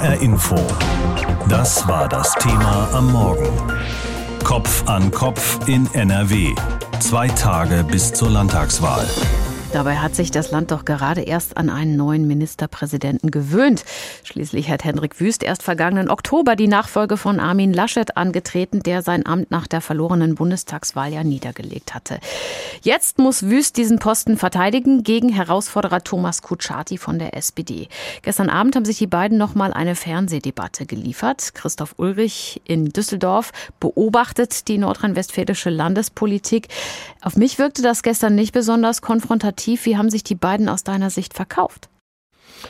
HR Info. Das war das Thema am Morgen. Kopf an Kopf in NRW. Zwei Tage bis zur Landtagswahl. Dabei hat sich das Land doch gerade erst an einen neuen Ministerpräsidenten gewöhnt. Schließlich hat Hendrik Wüst erst vergangenen Oktober die Nachfolge von Armin Laschet angetreten, der sein Amt nach der verlorenen Bundestagswahl ja niedergelegt hatte. Jetzt muss Wüst diesen Posten verteidigen gegen Herausforderer Thomas Kutschaty von der SPD. Gestern Abend haben sich die beiden noch mal eine Fernsehdebatte geliefert. Christoph Ulrich in Düsseldorf beobachtet die nordrhein-westfälische Landespolitik. Auf mich wirkte das gestern nicht besonders konfrontativ Narrativ. Wie haben sich die beiden aus deiner Sicht verkauft?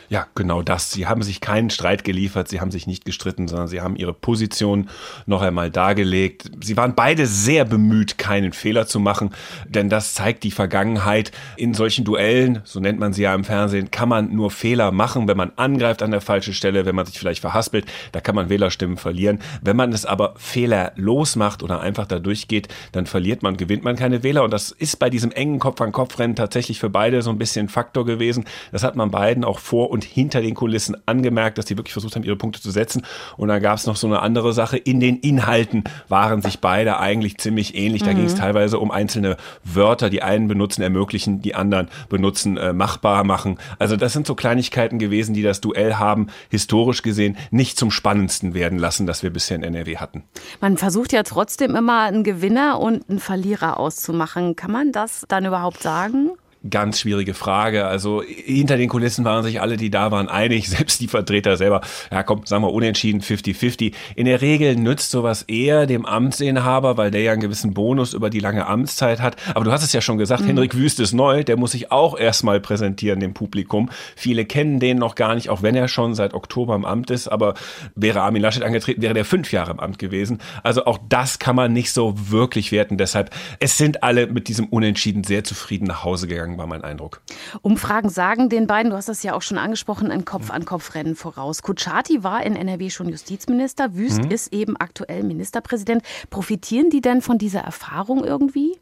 Ja, genau das. Sie haben sich keinen Streit geliefert, sie haben sich nicht gestritten, sondern sie haben ihre Position noch einmal dargelegt. Sie waren beide sehr bemüht, keinen Fehler zu machen, denn das zeigt die Vergangenheit. In solchen Duellen, so nennt man sie ja im Fernsehen, kann man nur Fehler machen, wenn man angreift an der falschen Stelle, wenn man sich vielleicht verhaspelt, da kann man Wählerstimmen verlieren. Wenn man es aber fehlerlos macht oder einfach da durchgeht, dann verliert man, gewinnt man keine Wähler und das ist bei diesem engen Kopf-an-Kopf-Rennen tatsächlich für beide so ein bisschen Faktor gewesen. Das hat man beiden auch vor und hinter den Kulissen angemerkt, dass die wirklich versucht haben, ihre Punkte zu setzen. Und dann gab es noch so eine andere Sache. In den Inhalten waren sich beide eigentlich ziemlich ähnlich. Da mhm. ging es teilweise um einzelne Wörter, die einen benutzen, ermöglichen, die anderen benutzen, äh, machbar machen. Also das sind so Kleinigkeiten gewesen, die das Duell haben, historisch gesehen, nicht zum spannendsten werden lassen, das wir bisher in NRW hatten. Man versucht ja trotzdem immer einen Gewinner und einen Verlierer auszumachen. Kann man das dann überhaupt sagen? Ganz schwierige Frage. Also hinter den Kulissen waren sich alle, die da waren, einig, selbst die Vertreter selber. Ja, komm, sagen wir unentschieden, 50-50. In der Regel nützt sowas eher dem Amtsinhaber, weil der ja einen gewissen Bonus über die lange Amtszeit hat. Aber du hast es ja schon gesagt, mhm. Henrik Wüst ist neu, der muss sich auch erstmal präsentieren dem Publikum. Viele kennen den noch gar nicht, auch wenn er schon seit Oktober im Amt ist. Aber wäre Armin Laschet angetreten, wäre der fünf Jahre im Amt gewesen. Also auch das kann man nicht so wirklich werten. Deshalb, es sind alle mit diesem Unentschieden sehr zufrieden nach Hause gegangen gegangen, war mein Eindruck. Umfragen sagen den beiden, du hast das ja auch schon angesprochen, ein Kopf-an-Kopf-Rennen voraus. Kutschaty war in NRW schon Justizminister, Wüst mhm. ist eben aktuell Ministerpräsident. Profitieren die denn von dieser Erfahrung irgendwie?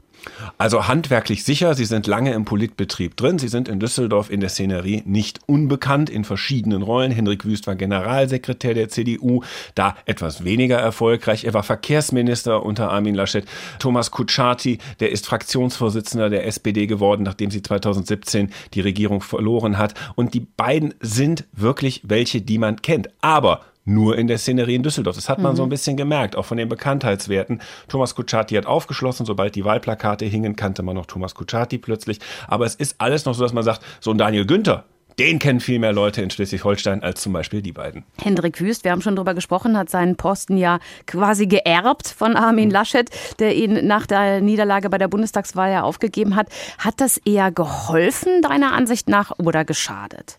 Also handwerklich sicher, Sie sind lange im Politbetrieb drin. Sie sind in Düsseldorf in der Szenerie nicht unbekannt in verschiedenen Rollen. Henrik Wüst war Generalsekretär der CDU, da etwas weniger erfolgreich. Er war Verkehrsminister unter Armin Laschet. Thomas Kutschaty, der ist Fraktionsvorsitzender der SPD geworden, nachdem sie 2017 die Regierung verloren hat. Und die beiden sind wirklich welche, die man kennt. Aber nur in der Szenerie in Düsseldorf. Das hat man mhm. so ein bisschen gemerkt, auch von den Bekanntheitswerten. Thomas Kutschaty hat aufgeschlossen, sobald die Wahlplakate hingen, kannte man noch Thomas Kutschaty plötzlich. Aber es ist alles noch so, dass man sagt, so ein Daniel Günther, den kennen viel mehr Leute in Schleswig-Holstein als zum Beispiel die beiden. Hendrik Wüst, wir haben schon darüber gesprochen, hat seinen Posten ja quasi geerbt von Armin mhm. Laschet, der ihn nach der Niederlage bei der Bundestagswahl ja aufgegeben hat. Hat das eher geholfen, deiner Ansicht nach, oder geschadet?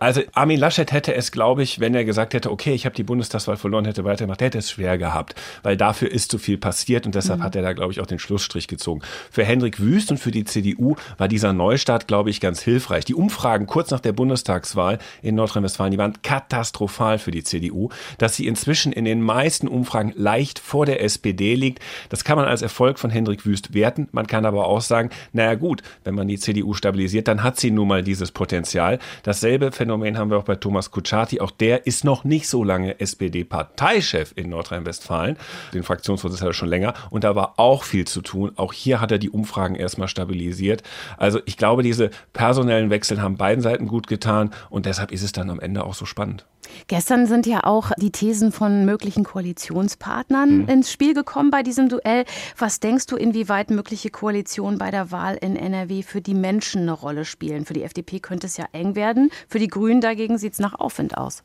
Also Armin Laschet hätte es, glaube ich, wenn er gesagt hätte, okay, ich habe die Bundestagswahl verloren, hätte weitergemacht, hätte es schwer gehabt, weil dafür ist zu viel passiert und deshalb mhm. hat er da, glaube ich, auch den Schlussstrich gezogen. Für Hendrik Wüst und für die CDU war dieser Neustart, glaube ich, ganz hilfreich. Die Umfragen kurz nach der Bundestagswahl in Nordrhein-Westfalen, die waren katastrophal für die CDU. Dass sie inzwischen in den meisten Umfragen leicht vor der SPD liegt, das kann man als Erfolg von Hendrik Wüst werten. Man kann aber auch sagen, naja gut, wenn man die CDU stabilisiert, dann hat sie nun mal dieses Potenzial. Dasselbe Phänomen haben wir auch bei Thomas Kutschaty. Auch der ist noch nicht so lange SPD-Parteichef in Nordrhein-Westfalen. Den Fraktionsvorsitz hat er schon länger. Und da war auch viel zu tun. Auch hier hat er die Umfragen erstmal stabilisiert. Also ich glaube, diese personellen Wechsel haben beiden Seiten gut getan. Und deshalb ist es dann am Ende auch so spannend. Gestern sind ja auch die Thesen von möglichen Koalitionspartnern mhm. ins Spiel gekommen bei diesem Duell. Was denkst du, inwieweit mögliche Koalitionen bei der Wahl in NRW für die Menschen eine Rolle spielen? Für die FDP könnte es ja eng werden. Für die Grünen dagegen sieht es nach Aufwind aus.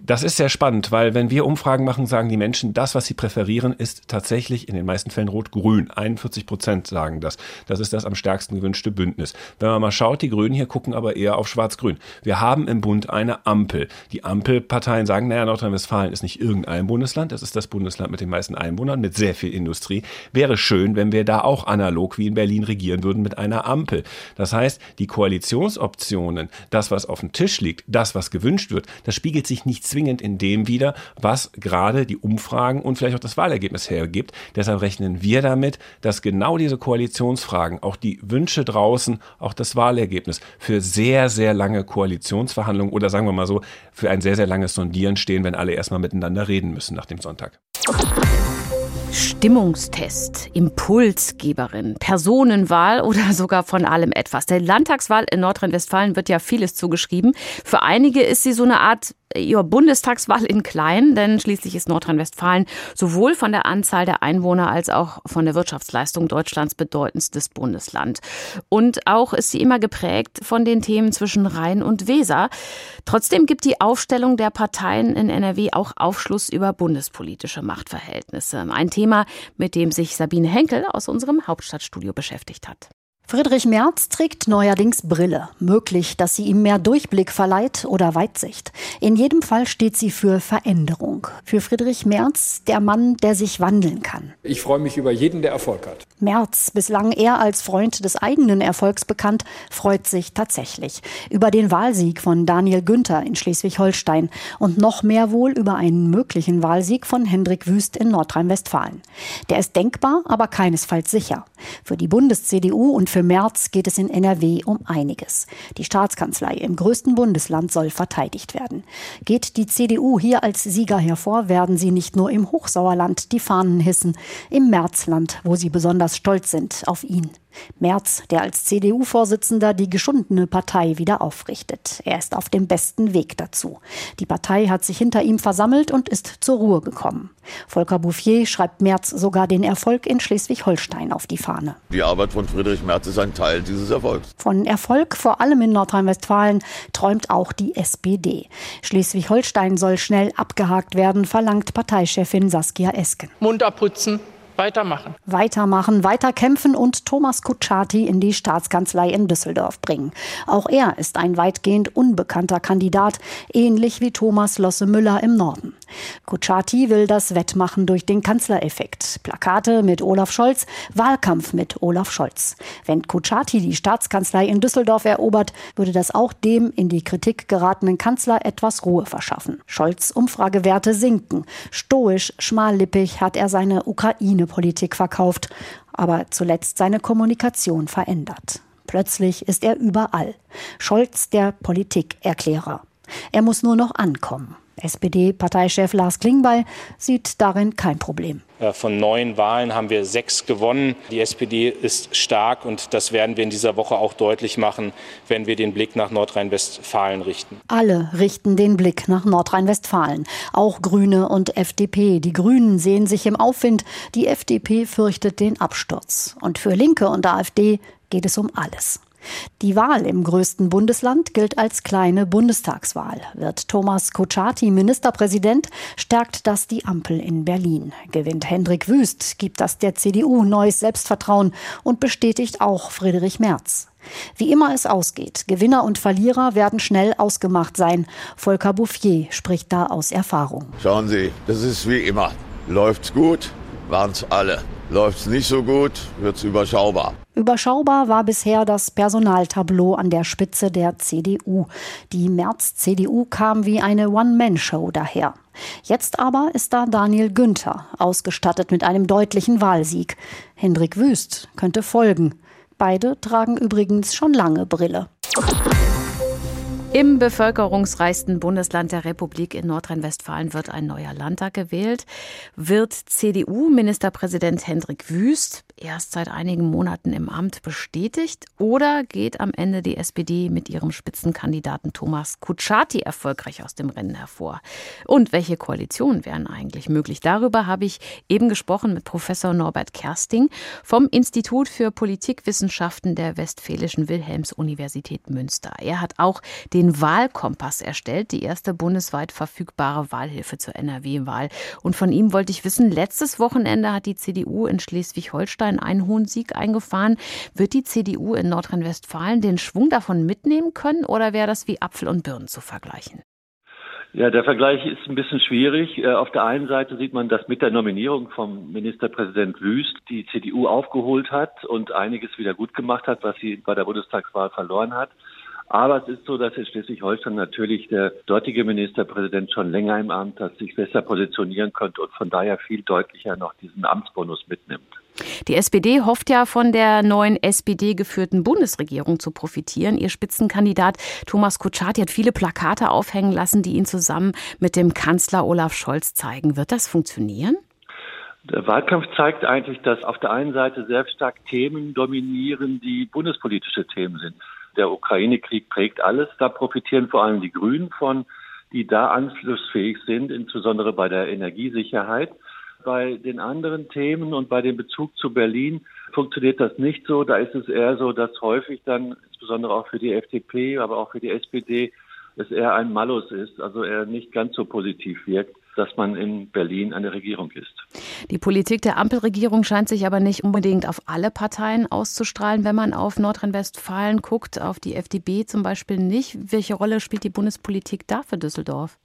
Das ist sehr spannend, weil wenn wir Umfragen machen, sagen die Menschen, das, was sie präferieren, ist tatsächlich in den meisten Fällen rot-grün. 41 Prozent sagen das. Das ist das am stärksten gewünschte Bündnis. Wenn man mal schaut, die Grünen hier gucken aber eher auf schwarz-grün. Wir haben im Bund eine Ampel. Die Ampelparteien sagen, naja, Nordrhein-Westfalen ist nicht irgendein Bundesland, das ist das Bundesland mit den meisten Einwohnern, mit sehr viel Industrie. Wäre schön, wenn wir da auch analog wie in Berlin regieren würden mit einer Ampel. Das heißt, die Koalitionsoptionen, das, was auf dem Tisch liegt, das, was gewünscht wird, das spiegelt sich nicht zwingend in dem wieder, was gerade die Umfragen und vielleicht auch das Wahlergebnis hergibt. Deshalb rechnen wir damit, dass genau diese Koalitionsfragen, auch die Wünsche draußen, auch das Wahlergebnis für sehr, sehr lange Koalitionsverhandlungen oder sagen wir mal so, für ein sehr, sehr langes Sondieren stehen, wenn alle erstmal miteinander reden müssen nach dem Sonntag. Stimmungstest, Impulsgeberin, Personenwahl oder sogar von allem etwas. Der Landtagswahl in Nordrhein-Westfalen wird ja vieles zugeschrieben. Für einige ist sie so eine Art ja, Bundestagswahl in klein, denn schließlich ist Nordrhein-Westfalen sowohl von der Anzahl der Einwohner als auch von der Wirtschaftsleistung Deutschlands bedeutendstes Bundesland. Und auch ist sie immer geprägt von den Themen zwischen Rhein und Weser. Trotzdem gibt die Aufstellung der Parteien in NRW auch Aufschluss über bundespolitische Machtverhältnisse. Ein Thema, mit dem sich Sabine Henkel aus unserem Hauptstadtstudio beschäftigt hat. Friedrich Merz trägt neuerdings Brille. Möglich, dass sie ihm mehr Durchblick verleiht oder Weitsicht. In jedem Fall steht sie für Veränderung. Für Friedrich Merz der Mann, der sich wandeln kann. Ich freue mich über jeden, der Erfolg hat. Merz, bislang eher als Freund des eigenen Erfolgs bekannt, freut sich tatsächlich über den Wahlsieg von Daniel Günther in Schleswig-Holstein und noch mehr wohl über einen möglichen Wahlsieg von Hendrik Wüst in Nordrhein-Westfalen. Der ist denkbar, aber keinesfalls sicher. Für die Bundes-CDU und für für März geht es in NRW um einiges. Die Staatskanzlei im größten Bundesland soll verteidigt werden. Geht die CDU hier als Sieger hervor, werden sie nicht nur im Hochsauerland die Fahnen hissen, im Märzland, wo sie besonders stolz sind auf ihn. Merz, der als CDU-Vorsitzender die geschundene Partei wieder aufrichtet. Er ist auf dem besten Weg dazu. Die Partei hat sich hinter ihm versammelt und ist zur Ruhe gekommen. Volker Bouffier schreibt Merz sogar den Erfolg in Schleswig-Holstein auf die Fahne. Die Arbeit von Friedrich Merz ist ein Teil dieses Erfolgs. Von Erfolg, vor allem in Nordrhein-Westfalen, träumt auch die SPD. Schleswig-Holstein soll schnell abgehakt werden, verlangt Parteichefin Saskia Esken. Mund abputzen, weitermachen. Weitermachen, weiterkämpfen und Thomas Kutschaty in die Staatskanzlei in Düsseldorf bringen. Auch er ist ein weitgehend unbekannter Kandidat, ähnlich wie Thomas Losse Müller im Norden. Kutschaty will das Wettmachen durch den Kanzlereffekt. Plakate mit Olaf Scholz, Wahlkampf mit Olaf Scholz. Wenn Kutschaty die Staatskanzlei in Düsseldorf erobert, würde das auch dem in die Kritik geratenen Kanzler etwas Ruhe verschaffen. Scholz Umfragewerte sinken. Stoisch, schmallippig hat er seine Ukraine Politik verkauft, aber zuletzt seine Kommunikation verändert. Plötzlich ist er überall. Scholz der Politikerklärer. Er muss nur noch ankommen. SPD-Parteichef Lars Klingbeil sieht darin kein Problem. Von neun Wahlen haben wir sechs gewonnen. Die SPD ist stark und das werden wir in dieser Woche auch deutlich machen, wenn wir den Blick nach Nordrhein-Westfalen richten. Alle richten den Blick nach Nordrhein-Westfalen, auch Grüne und FDP. Die Grünen sehen sich im Aufwind, die FDP fürchtet den Absturz. Und für Linke und AfD geht es um alles. Die Wahl im größten Bundesland gilt als kleine Bundestagswahl. Wird Thomas Kutschaty Ministerpräsident, stärkt das die Ampel in Berlin. Gewinnt Hendrik Wüst, gibt das der CDU neues Selbstvertrauen und bestätigt auch Friedrich Merz. Wie immer es ausgeht, Gewinner und Verlierer werden schnell ausgemacht sein. Volker Bouffier spricht da aus Erfahrung. Schauen Sie, das ist wie immer. Läuft's gut, waren's alle. Läuft's nicht so gut, wird's überschaubar. Überschaubar war bisher das Personaltableau an der Spitze der CDU. Die März-CDU kam wie eine One-Man-Show daher. Jetzt aber ist da Daniel Günther, ausgestattet mit einem deutlichen Wahlsieg. Hendrik Wüst könnte folgen. Beide tragen übrigens schon lange Brille. Im bevölkerungsreichsten Bundesland der Republik in Nordrhein-Westfalen wird ein neuer Landtag gewählt. Wird CDU-Ministerpräsident Hendrik Wüst erst seit einigen Monaten im Amt bestätigt oder geht am Ende die SPD mit ihrem Spitzenkandidaten Thomas Kutschaty erfolgreich aus dem Rennen hervor? Und welche Koalitionen wären eigentlich möglich? Darüber habe ich eben gesprochen mit Professor Norbert Kersting vom Institut für Politikwissenschaften der Westfälischen Wilhelms-Universität Münster. Er hat auch den Wahlkompass erstellt, die erste bundesweit verfügbare Wahlhilfe zur NRW-Wahl. Und von ihm wollte ich wissen, letztes Wochenende hat die CDU in Schleswig-Holstein Nordrhein einen hohen Sieg eingefahren. Wird die CDU in Nordrhein-Westfalen den Schwung davon mitnehmen können oder wäre das wie Apfel und Birnen zu vergleichen? Ja, der Vergleich ist ein bisschen schwierig. Äh, auf der einen Seite sieht man, dass mit der Nominierung vom Ministerpräsident Wüst die CDU aufgeholt hat und einiges wieder gut gemacht hat, was sie bei der Bundestagswahl verloren hat. Aber es ist so, dass in Schleswig-Holstein natürlich der dortige Ministerpräsident schon länger im Amt hat, sich besser positionieren könnte und von daher viel deutlicher noch diesen Amtsbonus mitnimmt. Die SPD hofft ja von der neuen SPD geführten Bundesregierung zu profitieren. Ihr Spitzenkandidat Thomas Kutschaty hat viele Plakate aufhängen lassen, die ihn zusammen mit dem Kanzler Olaf Scholz zeigen. Wird das funktionieren? Der Wahlkampf zeigt eigentlich, dass auf der einen Seite sehr stark Themen dominieren, die bundespolitische Themen sind. Der Ukraine-Krieg prägt alles. Da profitieren vor allem die Grünen von, die da anschlussfähig sind, insbesondere bei der Energiesicherheit. Bei den anderen Themen und bei dem Bezug zu Berlin funktioniert das nicht so. Da ist es eher so, dass häufig dann, insbesondere auch für die FDP, aber auch für die SPD, es eher ein Malus ist, also er nicht ganz so positiv wirkt dass man in Berlin eine Regierung ist. Die Politik der Ampelregierung scheint sich aber nicht unbedingt auf alle Parteien auszustrahlen. Wenn man auf Nordrhein-Westfalen guckt, auf die FDP zum Beispiel nicht. Welche Rolle spielt die Bundespolitik da für Düsseldorf?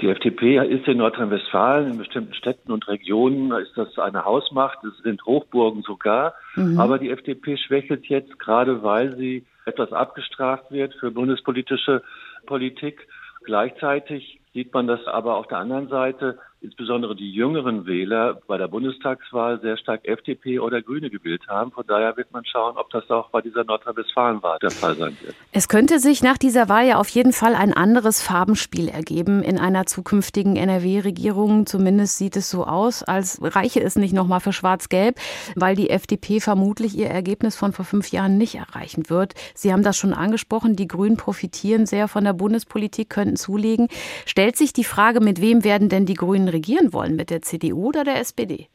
Die FDP ist in Nordrhein-Westfalen, in bestimmten Städten und Regionen ist das eine Hausmacht, es sind Hochburgen sogar. Mhm. Aber die FDP schwächelt jetzt gerade, weil sie etwas abgestraft wird für bundespolitische Politik. Gleichzeitig sieht man das aber auf der anderen Seite, insbesondere die jüngeren Wähler bei der Bundestagswahl sehr stark FDP oder Grüne gewählt haben. Von daher wird man schauen, ob das auch bei dieser Nordrhein-Westfalen-Wahl der Fall sein wird. Es könnte sich nach dieser Wahl ja auf jeden Fall ein anderes Farbenspiel ergeben in einer zukünftigen NRW-Regierung. Zumindest sieht es so aus, als reiche es nicht nochmal für Schwarz-Gelb, weil die FDP vermutlich ihr Ergebnis von vor fünf Jahren nicht erreichen wird. Sie haben das schon angesprochen, die Grünen profitieren sehr von der Bundespolitik, könnten zulegen. Stell stellt sich die Frage, mit wem werden denn die Grünen regieren wollen? Mit der CDU oder der SPD?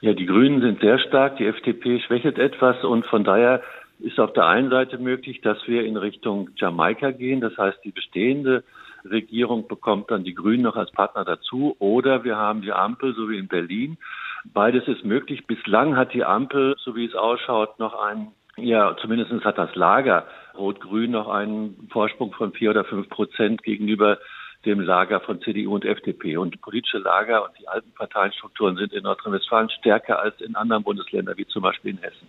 Ja, die Grünen sind sehr stark, die FDP schwächelt etwas und von daher ist auf der einen Seite möglich, dass wir in Richtung Jamaika gehen. Das heißt, die bestehende Regierung bekommt dann die Grünen noch als Partner dazu oder wir haben die Ampel, so wie in Berlin. Beides ist möglich. Bislang hat die Ampel, so wie es ausschaut, noch einen, ja, zumindest hat das Lager Rot-Grün noch einen Vorsprung von vier oder fünf Prozent gegenüber dem Lager von CDU und FDP. Und politische Lager und die alten Parteienstrukturen sind in Nordrhein-Westfalen stärker als in anderen Bundesländern, wie zum Beispiel in Hessen.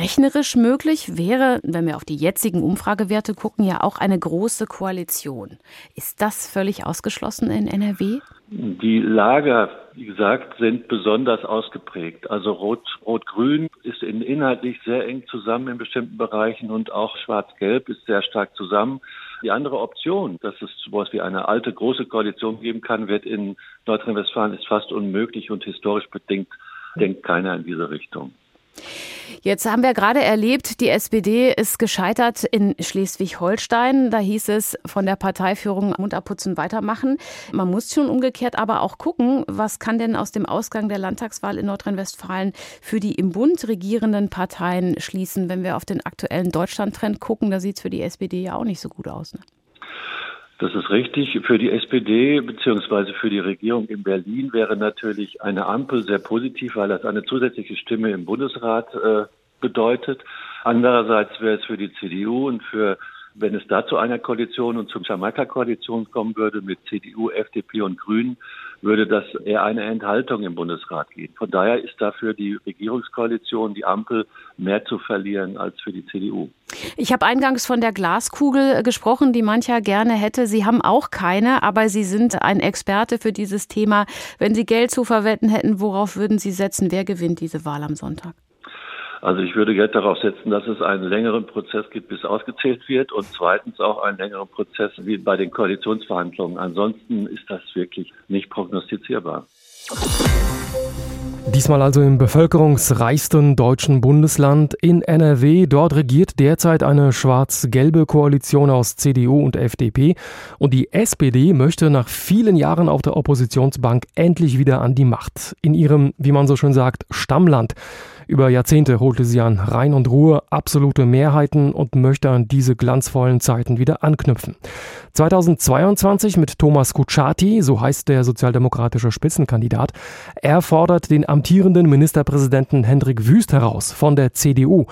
Rechnerisch möglich wäre, wenn wir auf die jetzigen Umfragewerte gucken, ja auch eine große Koalition. Ist das völlig ausgeschlossen in NRW? Die Lager, wie gesagt, sind besonders ausgeprägt. Also Rot, Rot-Grün ist in inhaltlich sehr eng zusammen in bestimmten Bereichen und auch Schwarz-Gelb ist sehr stark zusammen. Die andere Option, dass es sowas wie eine alte große Koalition geben kann, wird in Nordrhein-Westfalen ist fast unmöglich und historisch bedingt denkt keiner in diese Richtung. Jetzt haben wir gerade erlebt, die SPD ist gescheitert in Schleswig-Holstein. Da hieß es von der Parteiführung Mund abputzen, weitermachen. Man muss schon umgekehrt aber auch gucken, was kann denn aus dem Ausgang der Landtagswahl in Nordrhein-Westfalen für die im Bund regierenden Parteien schließen. Wenn wir auf den aktuellen Deutschland-Trend gucken, da sieht es für die SPD ja auch nicht so gut aus. Ne? Das ist richtig. Für die SPD bzw. für die Regierung in Berlin wäre natürlich eine Ampel sehr positiv, weil das eine zusätzliche Stimme im Bundesrat äh, bedeutet. Andererseits wäre es für die CDU und für wenn es da zu einer Koalition und zum Jamaika-Koalition kommen würde mit CDU, FDP und Grünen, würde das eher eine Enthaltung im Bundesrat geben. Von daher ist dafür die Regierungskoalition, die Ampel, mehr zu verlieren als für die CDU. Ich habe eingangs von der Glaskugel gesprochen, die mancher gerne hätte. Sie haben auch keine, aber Sie sind ein Experte für dieses Thema. Wenn Sie Geld zu verwenden hätten, worauf würden Sie setzen? Wer gewinnt diese Wahl am Sonntag? Also ich würde Geld darauf setzen, dass es einen längeren Prozess gibt, bis ausgezählt wird und zweitens auch einen längeren Prozess wie bei den Koalitionsverhandlungen. Ansonsten ist das wirklich nicht prognostizierbar. Diesmal also im bevölkerungsreichsten deutschen Bundesland in NRW. Dort regiert derzeit eine schwarz-gelbe Koalition aus CDU und FDP. Und die SPD möchte nach vielen Jahren auf der Oppositionsbank endlich wieder an die Macht. In ihrem, wie man so schön sagt, Stammland. Über Jahrzehnte holte sie an Rhein und Ruhe absolute Mehrheiten und möchte an diese glanzvollen Zeiten wieder anknüpfen. 2022 mit Thomas Kutschaty, so heißt der sozialdemokratische Spitzenkandidat, er fordert den amtierenden Ministerpräsidenten Hendrik Wüst heraus von der CDU.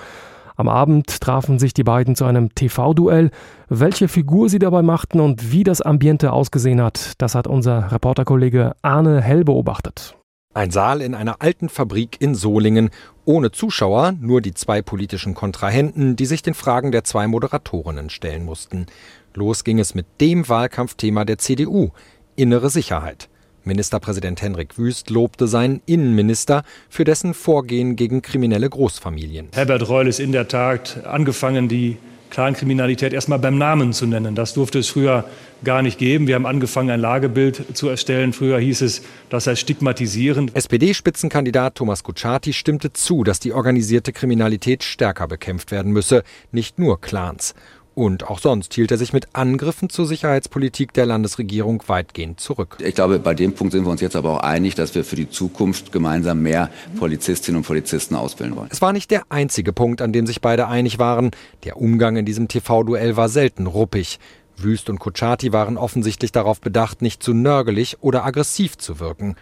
Am Abend trafen sich die beiden zu einem TV-Duell. Welche Figur sie dabei machten und wie das Ambiente ausgesehen hat, das hat unser Reporterkollege Arne Hell beobachtet. Ein Saal in einer alten Fabrik in Solingen, ohne Zuschauer, nur die zwei politischen Kontrahenten, die sich den Fragen der zwei Moderatorinnen stellen mussten. Los ging es mit dem Wahlkampfthema der CDU, innere Sicherheit. Ministerpräsident Henrik Wüst lobte seinen Innenminister für dessen Vorgehen gegen kriminelle Großfamilien. Herbert Reul ist in der Tat angefangen, die Clankriminalität erstmal beim Namen zu nennen. Das durfte es früher gar nicht geben. Wir haben angefangen, ein Lagebild zu erstellen. Früher hieß es, das sei stigmatisierend. SPD-Spitzenkandidat Thomas Kutschaty stimmte zu, dass die organisierte Kriminalität stärker bekämpft werden müsse, nicht nur Clans. Und auch sonst hielt er sich mit Angriffen zur Sicherheitspolitik der Landesregierung weitgehend zurück. Ich glaube, bei dem Punkt sind wir uns jetzt aber auch einig, dass wir für die Zukunft gemeinsam mehr Polizistinnen und Polizisten ausbilden wollen. Es war nicht der einzige Punkt, an dem sich beide einig waren. Der Umgang in diesem TV-Duell war selten ruppig. Wüst und Kutschaty waren offensichtlich darauf bedacht, nicht zu nörgelig oder aggressiv zu wirken.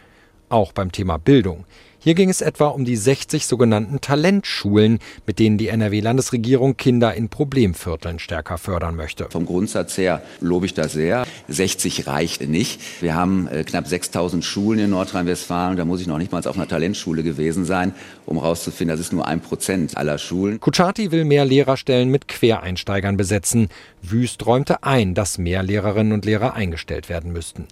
Auch beim Thema Bildung. Hier ging es etwa um die 60 sogenannten Talentschulen, mit denen die NRW-Landesregierung Kinder in Problemvierteln stärker fördern möchte. Vom Grundsatz her lobe ich das sehr. 60 reicht nicht. Wir haben äh, knapp 6000 Schulen in Nordrhein-Westfalen. Da muss ich noch nicht mal auf einer Talentschule gewesen sein, um herauszufinden, das ist nur ein Prozent aller Schulen. Kutschaty will mehr Lehrerstellen mit Quereinsteigern besetzen. Wüst räumte ein, dass mehr Lehrerinnen und Lehrer eingestellt werden müssten.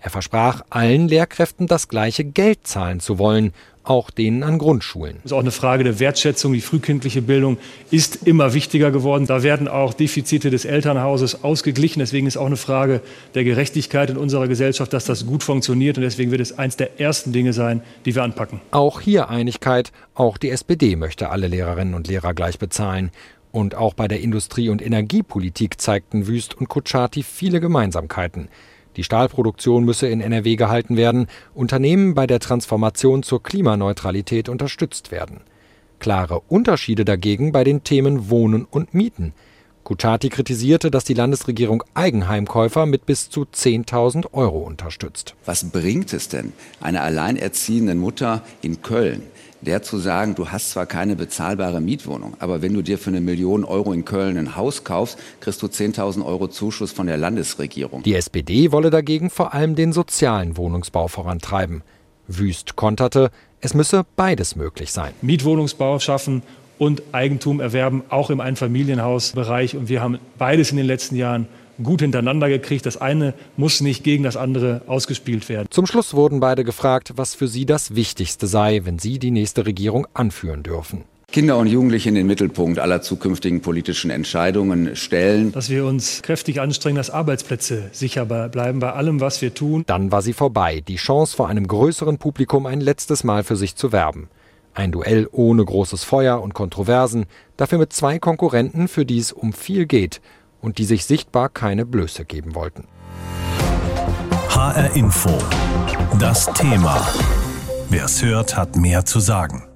Er versprach, allen Lehrkräften das gleiche Geld zahlen zu wollen, auch denen an Grundschulen. Das ist auch eine Frage der Wertschätzung. Die frühkindliche Bildung ist immer wichtiger geworden. Da werden auch Defizite des Elternhauses ausgeglichen. Deswegen ist auch eine Frage der Gerechtigkeit in unserer Gesellschaft, dass das gut funktioniert. Und deswegen wird es eines der ersten Dinge sein, die wir anpacken. Auch hier Einigkeit. Auch die SPD möchte alle Lehrerinnen und Lehrer gleich bezahlen. Und auch bei der Industrie- und Energiepolitik zeigten Wüst und Kutschaty viele Gemeinsamkeiten. Die Stahlproduktion müsse in NRW gehalten werden, Unternehmen bei der Transformation zur Klimaneutralität unterstützt werden. Klare Unterschiede dagegen bei den Themen Wohnen und Mieten. Kutschaty kritisierte, dass die Landesregierung Eigenheimkäufer mit bis zu 10.000 Euro unterstützt. Was bringt es denn einer alleinerziehenden Mutter in Köln, der zu sagen, du hast zwar keine bezahlbare Mietwohnung, aber wenn du dir für eine Million Euro in Köln ein Haus kaufst, kriegst du 10.000 Euro Zuschuss von der Landesregierung. Die SPD wolle dagegen vor allem den sozialen Wohnungsbau vorantreiben. Wüst konterte, es müsse beides möglich sein. Mietwohnungsbau schaffen und Eigentum erwerben, auch im Einfamilienhausbereich. Und wir haben beides in den letzten Jahren gut hintereinander gekriegt. Das eine muss nicht gegen das andere ausgespielt werden. Zum Schluss wurden beide gefragt, was für sie das Wichtigste sei, wenn sie die nächste Regierung anführen dürfen. Kinder und Jugendliche in den Mittelpunkt aller zukünftigen politischen Entscheidungen stellen. Dass wir uns kräftig anstrengen, dass Arbeitsplätze sicher bleiben bei allem, was wir tun. Dann war sie vorbei, die Chance vor einem größeren Publikum ein letztes Mal für sich zu werben. Ein Duell ohne großes Feuer und Kontroversen, dafür mit zwei Konkurrenten, für die es um viel geht und die sich sichtbar keine Blöße geben wollten. HR Info. Das Thema. Wer es hört, hat mehr zu sagen.